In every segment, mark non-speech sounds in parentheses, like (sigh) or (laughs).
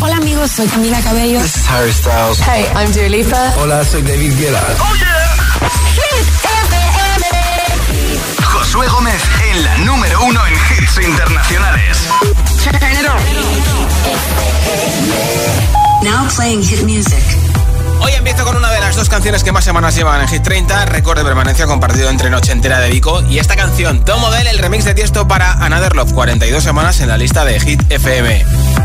Hola amigos, soy Camila Cabello. This is Harry Styles. Hey, I'm Dua Lipa. Hola, soy David Guetta. Oh yeah. Josué Gómez en la número uno en hits internacionales. Now playing hit music. Hoy empiezo con una de las dos canciones que más semanas llevan en Hit 30, récord de permanencia compartido entre Noche Entera de Vico y esta canción, Tom Model, el remix de Tiesto para Another Love, 42 semanas en la lista de Hit FM.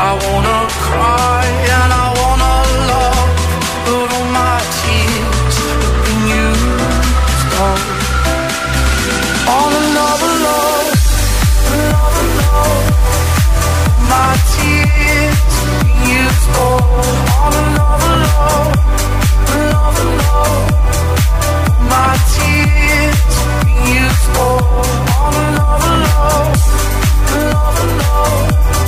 I wanna cry and I wanna love, but all my tears have been used up. On another love, another love. My tears have used up. On another love, another love. My tears have used up. On another love, another love.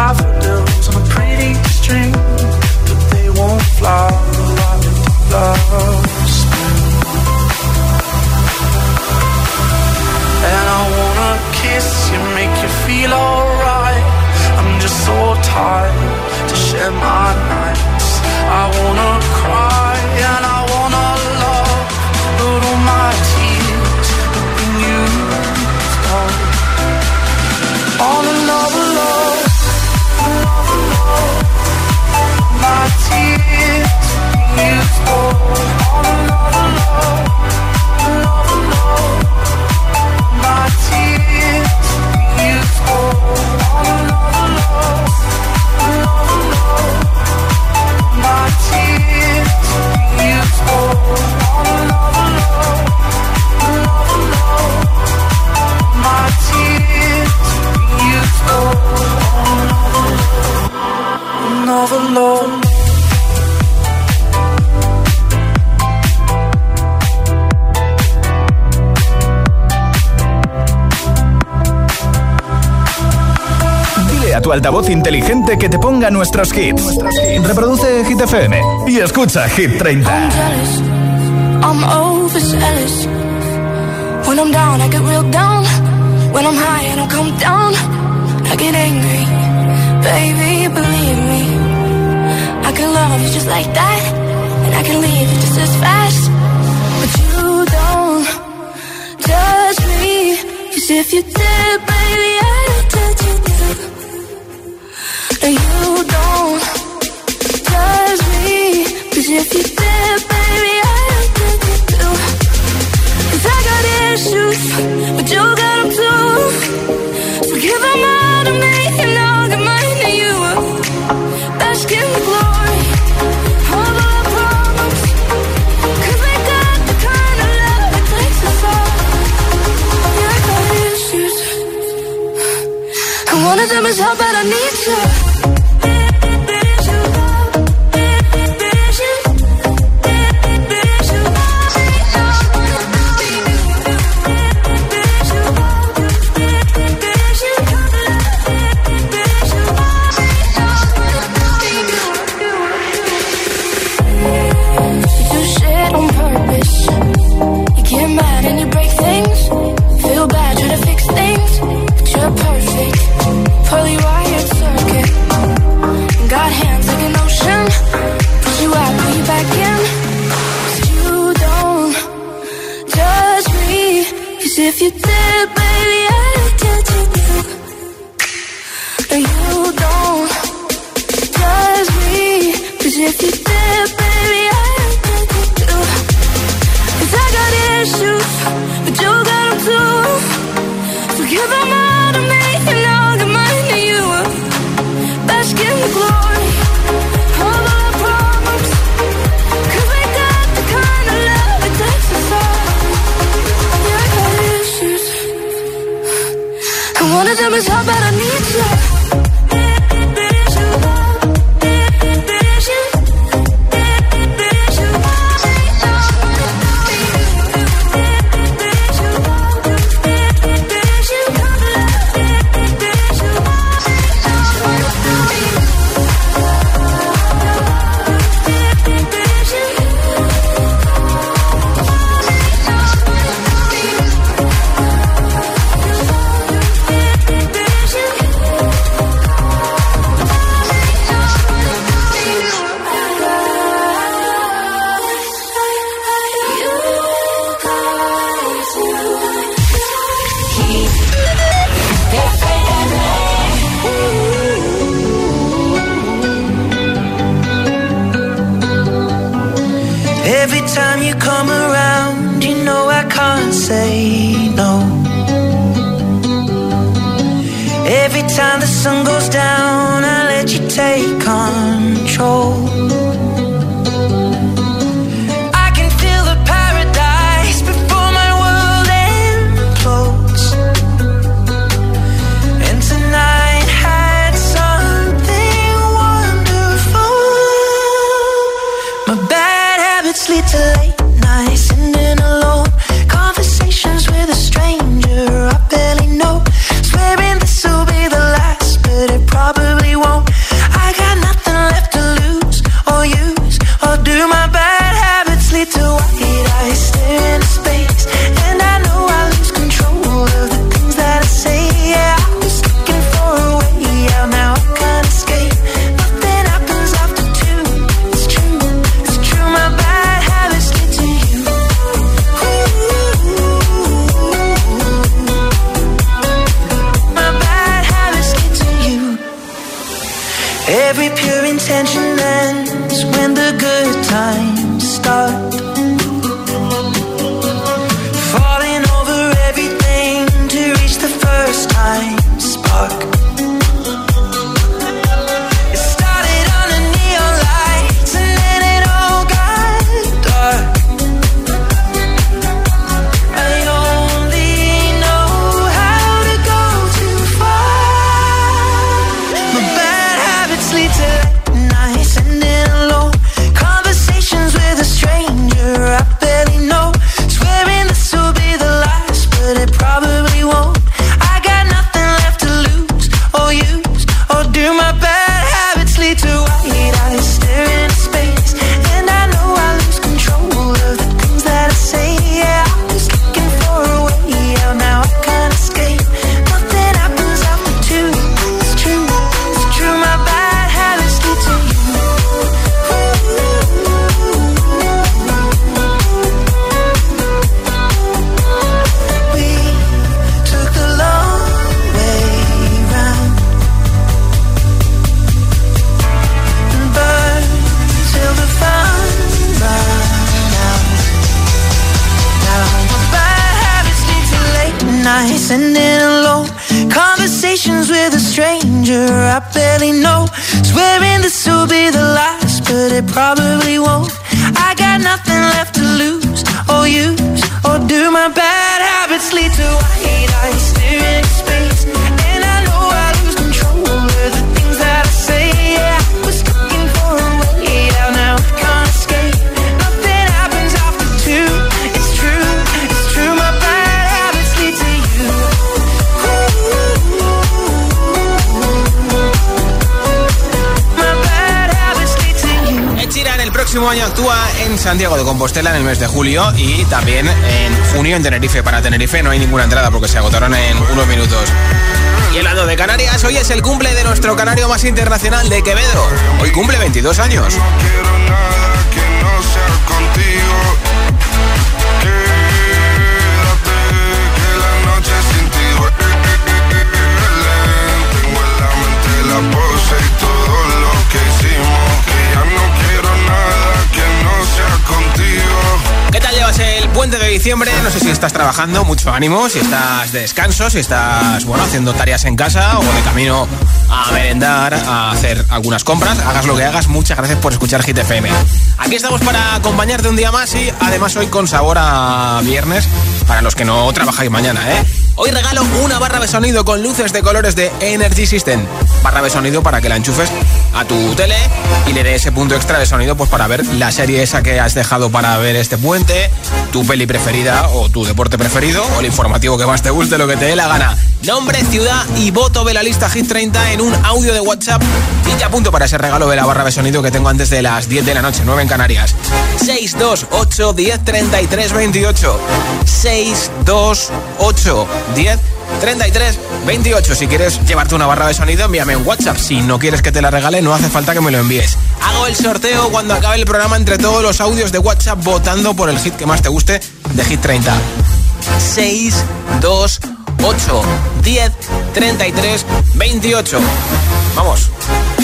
ponga nuestros hits. Reproduce Hit FM y escucha Hit 30. I'm jealous, I'm overzealous. When I'm down, I get real down. When I'm high, I don't come down. I get angry, baby, believe me. I can love you just like that, and I can leave you just as fast. But you don't judge me, 'cause if you did, you don't judge me, 'cause if you did, baby, I'd judge you too. Cause I got issues, but you Santiago de Compostela en el mes de julio y también en junio en Tenerife. Para Tenerife no hay ninguna entrada porque se agotaron en unos minutos. Y el lado de Canarias, hoy es el cumple de nuestro canario más internacional de Quevedo. Hoy cumple 22 años. Diciembre, no sé si estás trabajando, mucho ánimo, si estás de descanso, si estás, bueno, haciendo tareas en casa o de camino a merendar, a hacer algunas compras, hagas lo que hagas, muchas gracias por escuchar Hit FM. Aquí estamos para acompañarte un día más y además hoy con sabor a viernes para los que no trabajáis mañana, ¿eh? Hoy regalo una barra de sonido con luces de colores de Energy System. Barra de sonido para que la enchufes a tu tele y le dé ese punto extra de sonido pues para ver la serie esa que has dejado para ver este puente, tu peli preferida o tu deporte preferido o el informativo que más te guste, lo que te dé la gana. Nombre, ciudad y voto de la lista Hit 30 en un audio de WhatsApp y te apunto para ese regalo de la barra de sonido que tengo antes de las 10 de la noche, 9 en Canarias. 628 10 33 28 628 10 33 28. Si quieres llevarte una barra de sonido, envíame un WhatsApp. Si no quieres que te la regale, no hace falta que me lo envíes. Hago el sorteo cuando acabe el programa entre todos los audios de WhatsApp votando por el hit que más te guste de Hit 30. 6, 2, 8, 10, 33, 28. Vamos,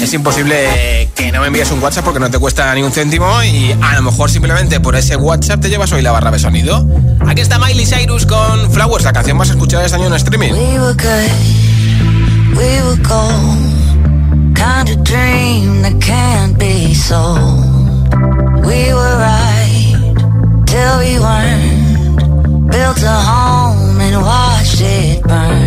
es imposible que no me envíes un WhatsApp porque no te cuesta ni un céntimo y a lo mejor simplemente por ese WhatsApp te llevas hoy la barra de sonido. Aquí está Miley Cyrus con Flowers, la canción más escuchada este año en streaming. We were good, we were kind of dream that can't be sold. We were right till we weren't, built a home and watched it burn.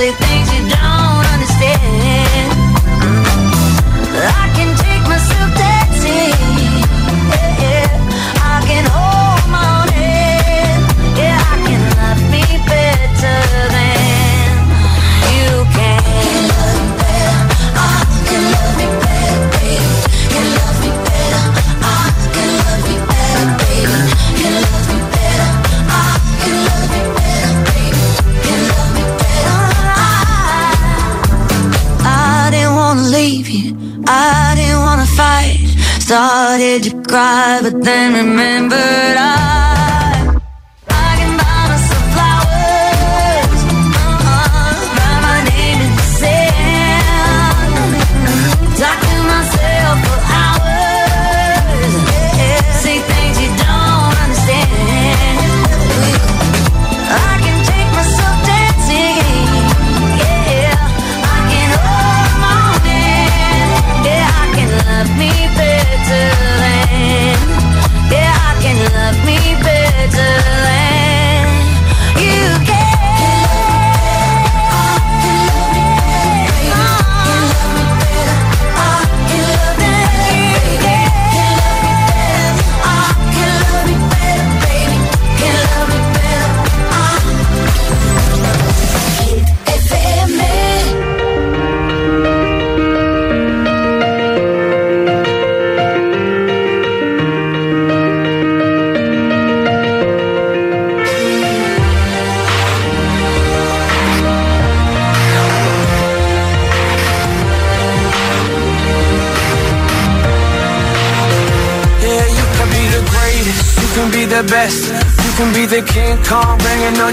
say things but then remembered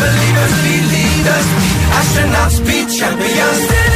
believers, be leaders, astronauts, be champions.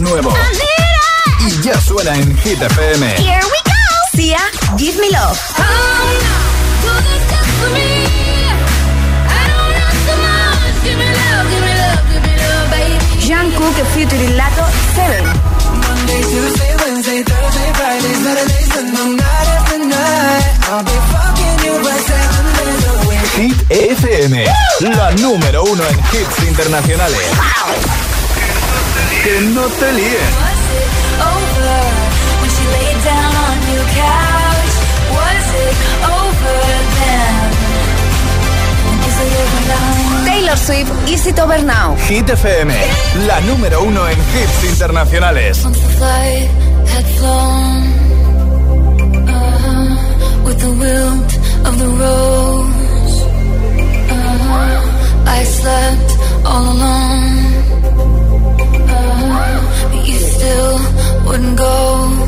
Nuevo. Y ya suena en Hit FM. Here we go. Sia, Give Me Love. Jungkook featuring Lato 7. Monday, Tuesday, Wednesday, Thursday, Friday, Saturday, Sunday, night after night. I'll be fucking you by seven days a week. Hit FM, la número uno en hits internacionales. Que no te líen. Was it over when she laid down on your couch? Was it over then? Is it over now? Taylor Swift, Is It Over Now. Hit FM, la número uno en hits internacionales. Once the flight had flown uh, with the wilt of the rose, uh, I slept all alone. Still wouldn't go.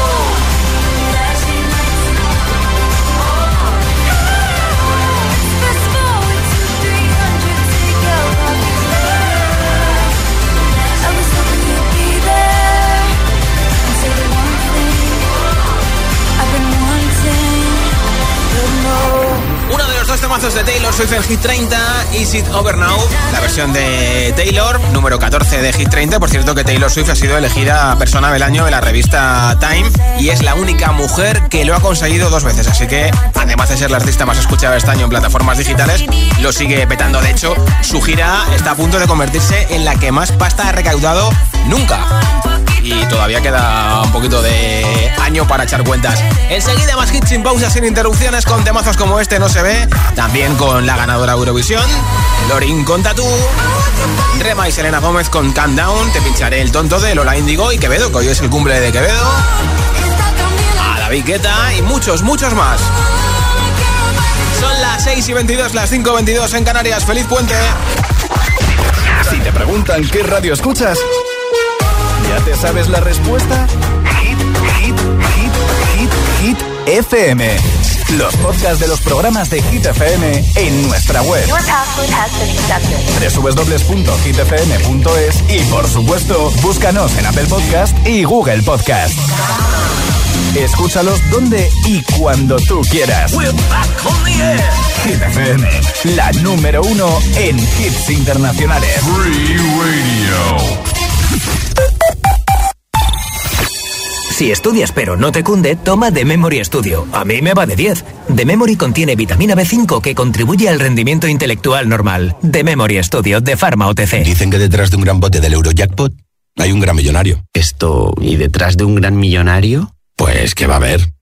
Dos temazos de Taylor Swift en Hit 30, Is It Over Now, la versión de Taylor, número 14 de Hit 30. Por cierto que Taylor Swift ha sido elegida persona del año en la revista Time y es la única mujer que lo ha conseguido dos veces. Así que, además de ser la artista más escuchada este año en plataformas digitales, lo sigue petando. De hecho, su gira está a punto de convertirse en la que más pasta ha recaudado nunca y todavía queda un poquito de año para echar cuentas. Enseguida más hits sin pausas, sin interrupciones, con temazos como este no se ve. También con la ganadora Eurovisión, Lorin con Tatú, Rema y Selena Gómez con Calm Down. Te pincharé el tonto de Lola Indigo y Quevedo, que hoy es el cumple de Quevedo. A David Guetta y muchos, muchos más. Son las 6 y 22, las 5 y 22 en Canarias. ¡Feliz puente! Si te preguntan qué radio escuchas, ¿ya te sabes la respuesta? Hit, hit, hit, hit, hit, FM. Los podcasts de los programas de Hit FM en nuestra web. www.hitfm.es y por supuesto, búscanos en Apple Podcast y Google Podcast. Escúchalos donde y cuando tú quieras. Hit FM, la número uno en hits internacionales. Si estudias pero no te cunde, toma The Memory Studio. A mí me va de 10. The Memory contiene vitamina B5 que contribuye al rendimiento intelectual normal. The Memory Studio de Pharma OTC. Dicen que detrás de un gran bote del Eurojackpot hay un gran millonario. Esto, ¿y detrás de un gran millonario? Pues que va a haber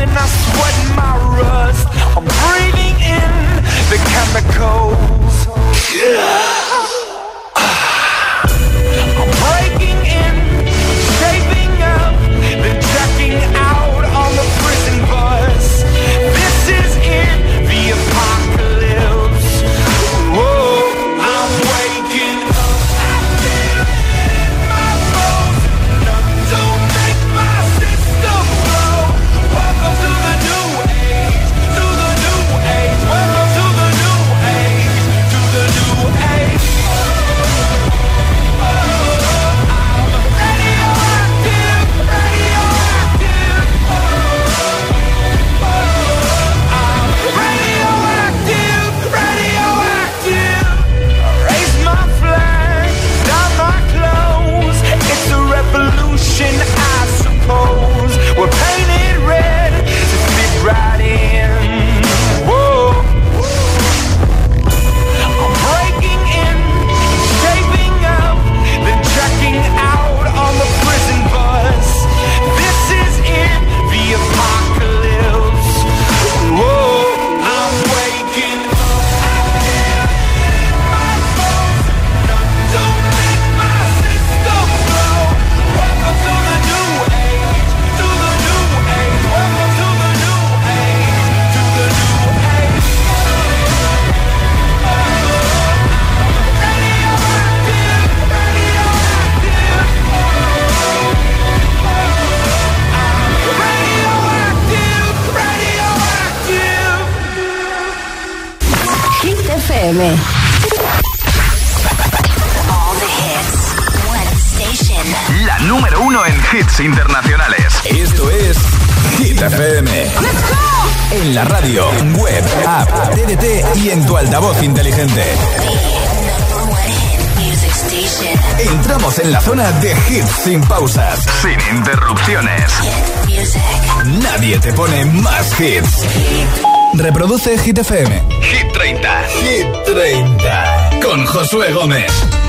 And I sweat my rust. I'm breathing in the chemicals. I'm Josué Gómez.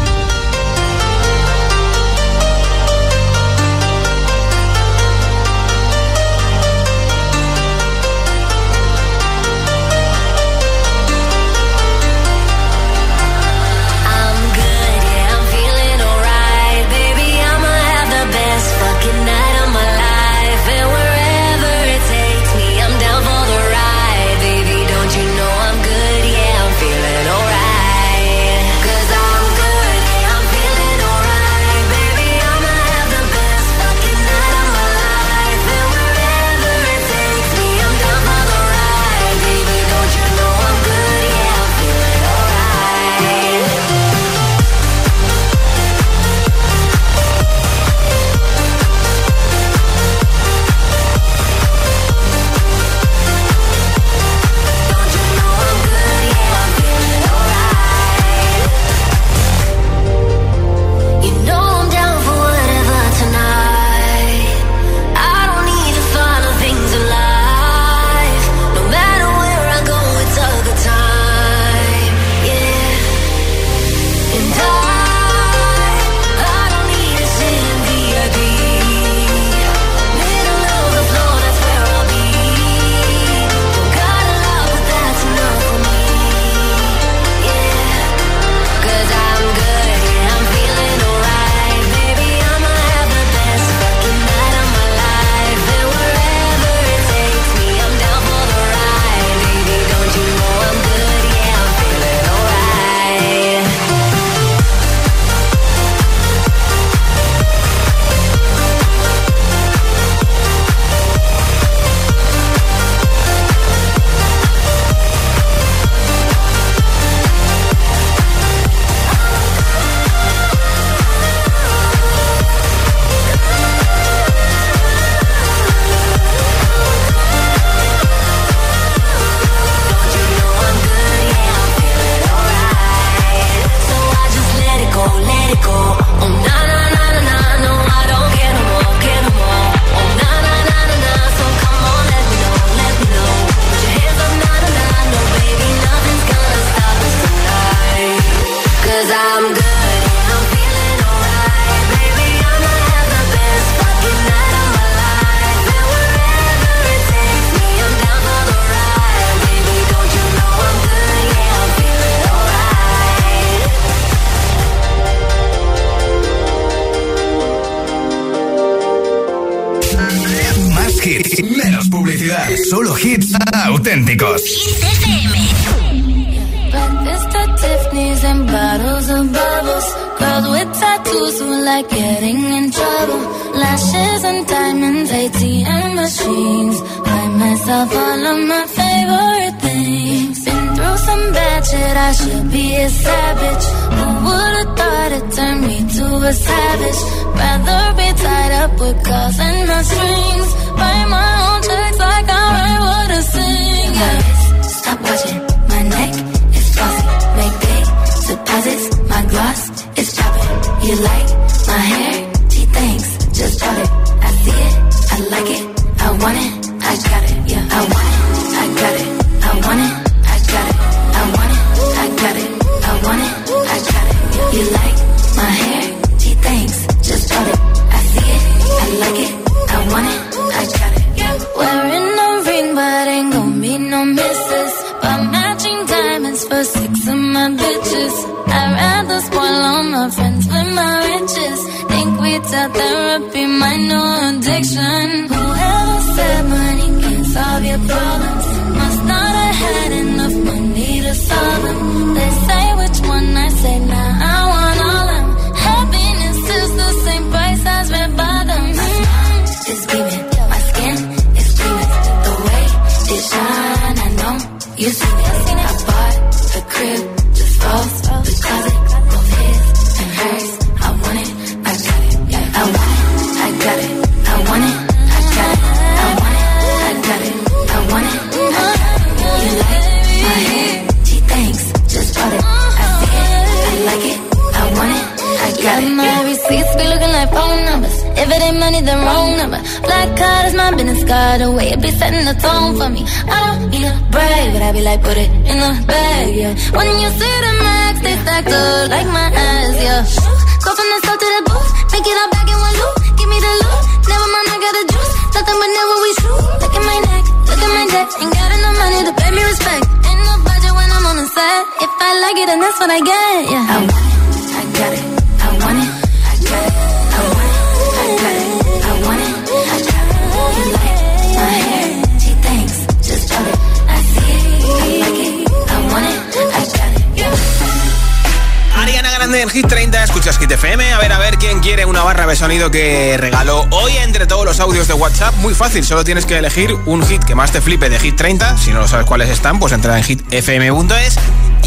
Sonido que regaló hoy entre todos los audios de WhatsApp. Muy fácil, solo tienes que elegir un hit que más te flipe de Hit 30. Si no lo sabes cuáles están, pues entra en hitfm.es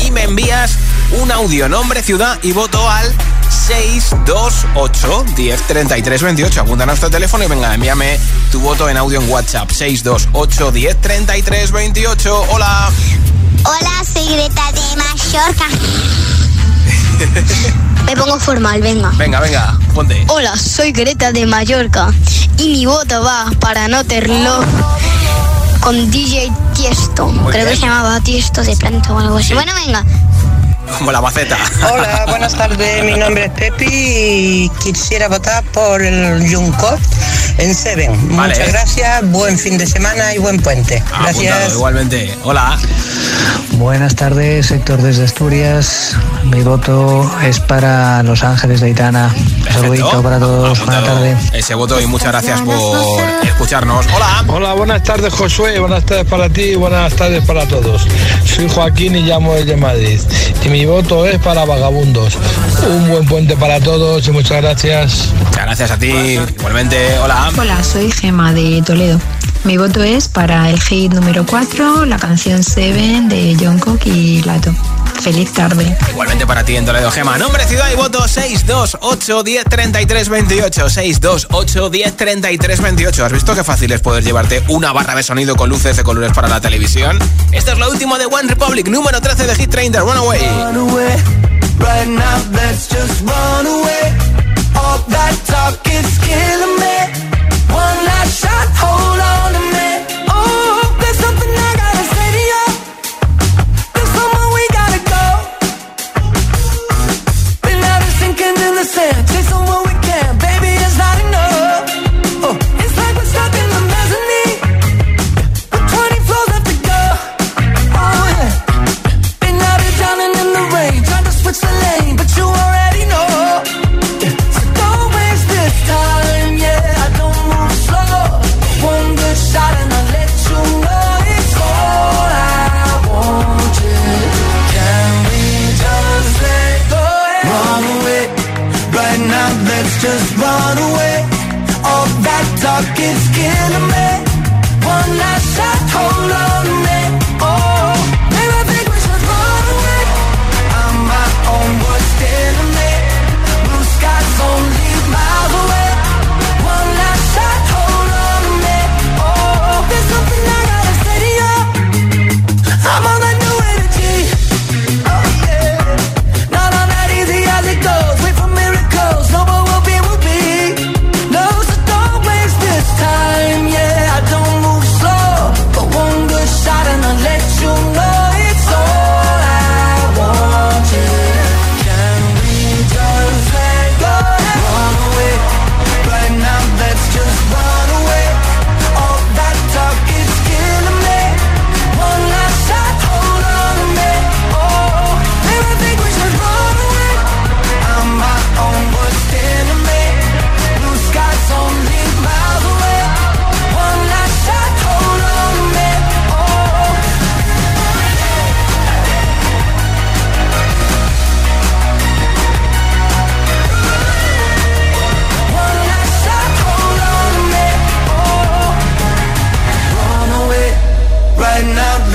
y me envías un audio, nombre, ciudad y voto al 628 1033 28. Apunta a nuestro teléfono y venga, envíame tu voto en audio en WhatsApp. 628 1033 28. Hola. Hola, soy Greta de Mallorca. (laughs) Me pongo formal, venga. Venga, venga, ponte. Hola, soy Greta de Mallorca y mi voto va para No Terlo con DJ Tiesto. Muy Creo que se llamaba Tiesto de planta o algo así. Bueno, venga. Como la maceta. Hola, (laughs) buenas tardes. Mi nombre es Pepi y quisiera votar por el Juncourt en Seven. Vale. Muchas gracias, buen fin de semana y buen puente. Apuntado, Gracias. igualmente. Hola. Buenas tardes, Héctor desde Asturias. Mi voto es para Los Ángeles de Aitana. Un saludito para todos. Buenas tardes. Ese voto y muchas gracias por escucharnos. Hola. Hola, buenas tardes Josué, buenas tardes para ti y buenas tardes para todos. Soy Joaquín y llamo desde Madrid. Y mi voto es para Vagabundos. Un buen puente para todos y muchas gracias. Muchas gracias a ti. Igualmente, hola. Hola, soy Gema de Toledo. Mi voto es para el hit número 4, la canción Seven de Jungkook y Lato. Feliz tarde. Igualmente para ti en Toledo, Gema. Nombre, ciudad y voto 628 1033 28. 628 1033 28. ¿Has visto qué fácil es poder llevarte una barra de sonido con luces de colores para la televisión? Esto es lo último de One Republic, número 13 de Hit 30, Runaway. Run away, right now, let's just run away. All that talk is killing me. One last shot, hold on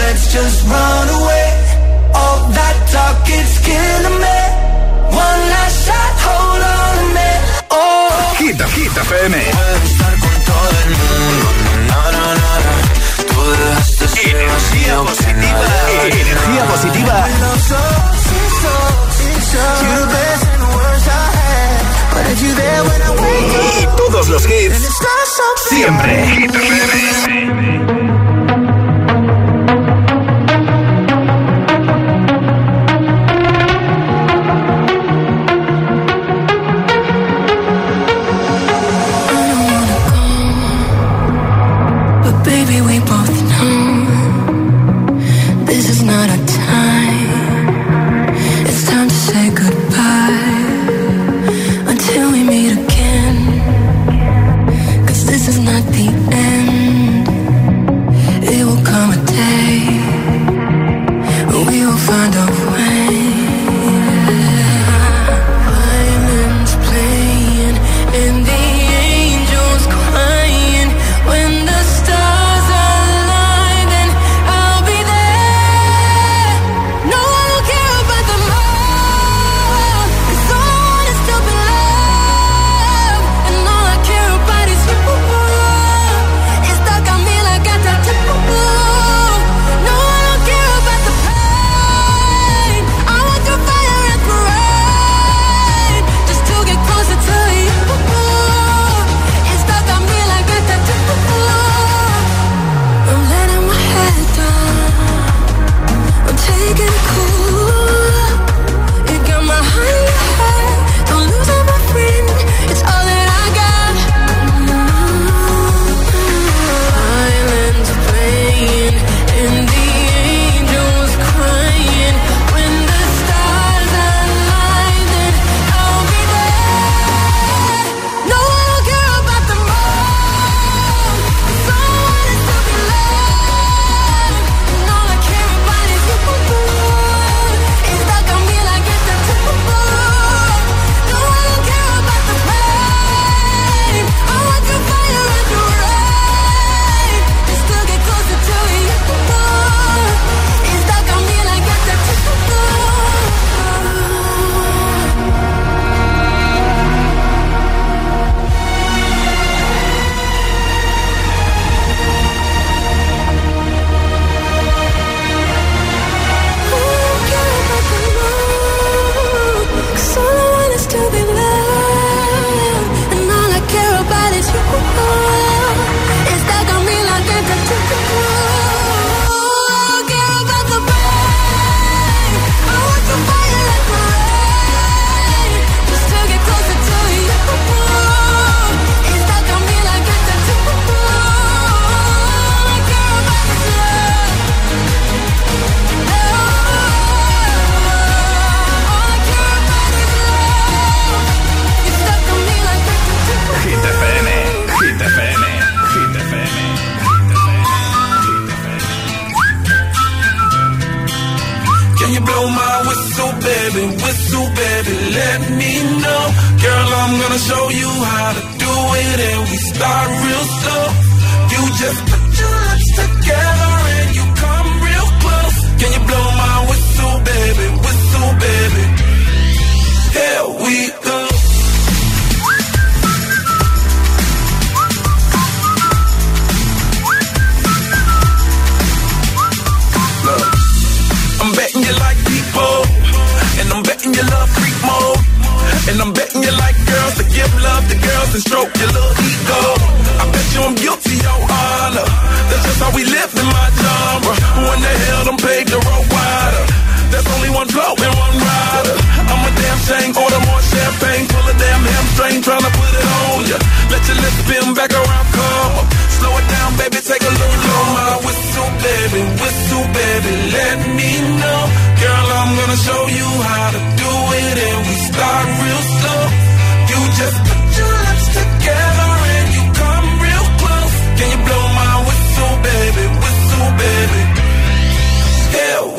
let's just run away. All that talk is killing me. One last shot, hold on to me. Oh. Hit, Hit FM. estar con todo el mundo. Na, na, na, na. Tú dejaste Energía positiva. Energía positiva. Y todos los hits. Siempre. stroke your little ego. I bet you I'm guilty, your honor. That's just how we live in my genre. Who in the hell I'm paid the road wider? There's only one blow and one rider. I'm a damn shame, order more champagne, pull a damn hamstring, tryna put it on ya. Let your lips spin back around, come on. Slow it down, baby, take a look. Blow my whistle, baby, whistle, baby, let me know. Girl, I'm gonna show you how to do it, and we start real slow. You just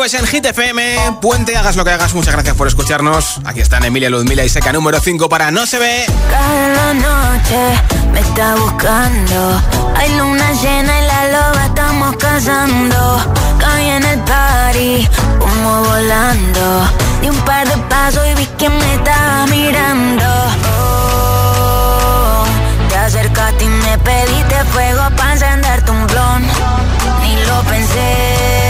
jueves en Hit FM. Puente, hagas lo que hagas. Muchas gracias por escucharnos. Aquí están Emilia Ludmila y Seca número 5 para No se ve. Cada noche me está buscando. Hay luna llena y la loba estamos cazando. Caí en el party, como volando. Di un par de pasos y vi que me estaba mirando. Oh, te acercaste y me pediste fuego para encender tu blon. Ni lo pensé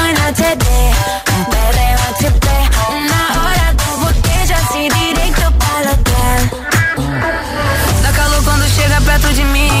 dentro de mim.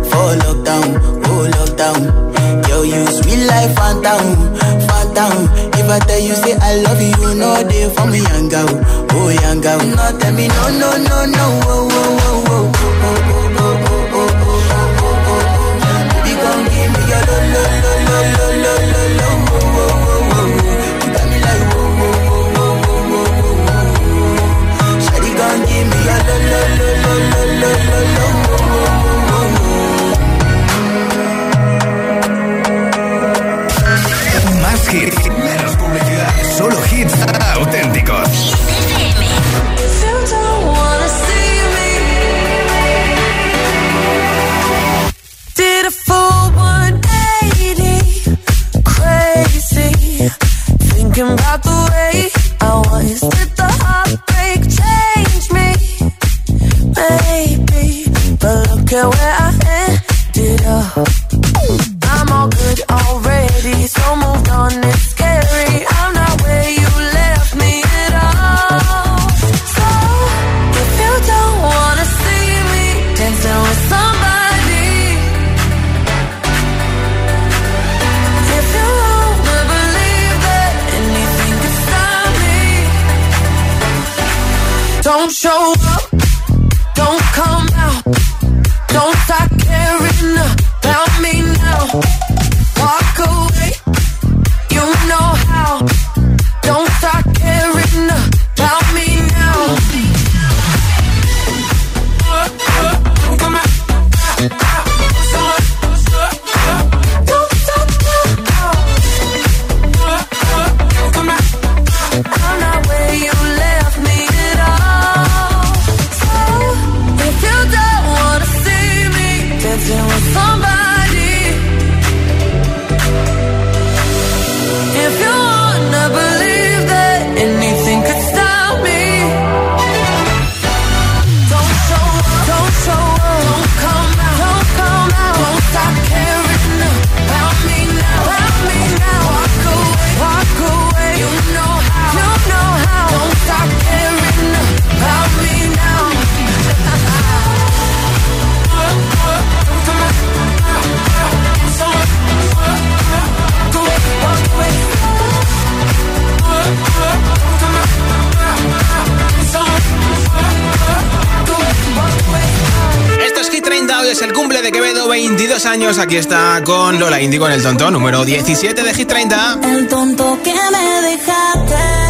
oh lockdown, oh lockdown. Yo, you sweet life, phantom, phantom. If I tell you say I love you, no day for me, young girl, oh young girl. No, tell me no, no, no, no, oh, oh, oh. I'm all good already, so moved on. It's scary. I'm not where you left me at all. So if you don't wanna see me dancing with somebody, if you wanna believe that anything stop me, don't show. Aquí está con Lola Indigo en el tonto número 17 de Hit 30. El tonto que me dejaste.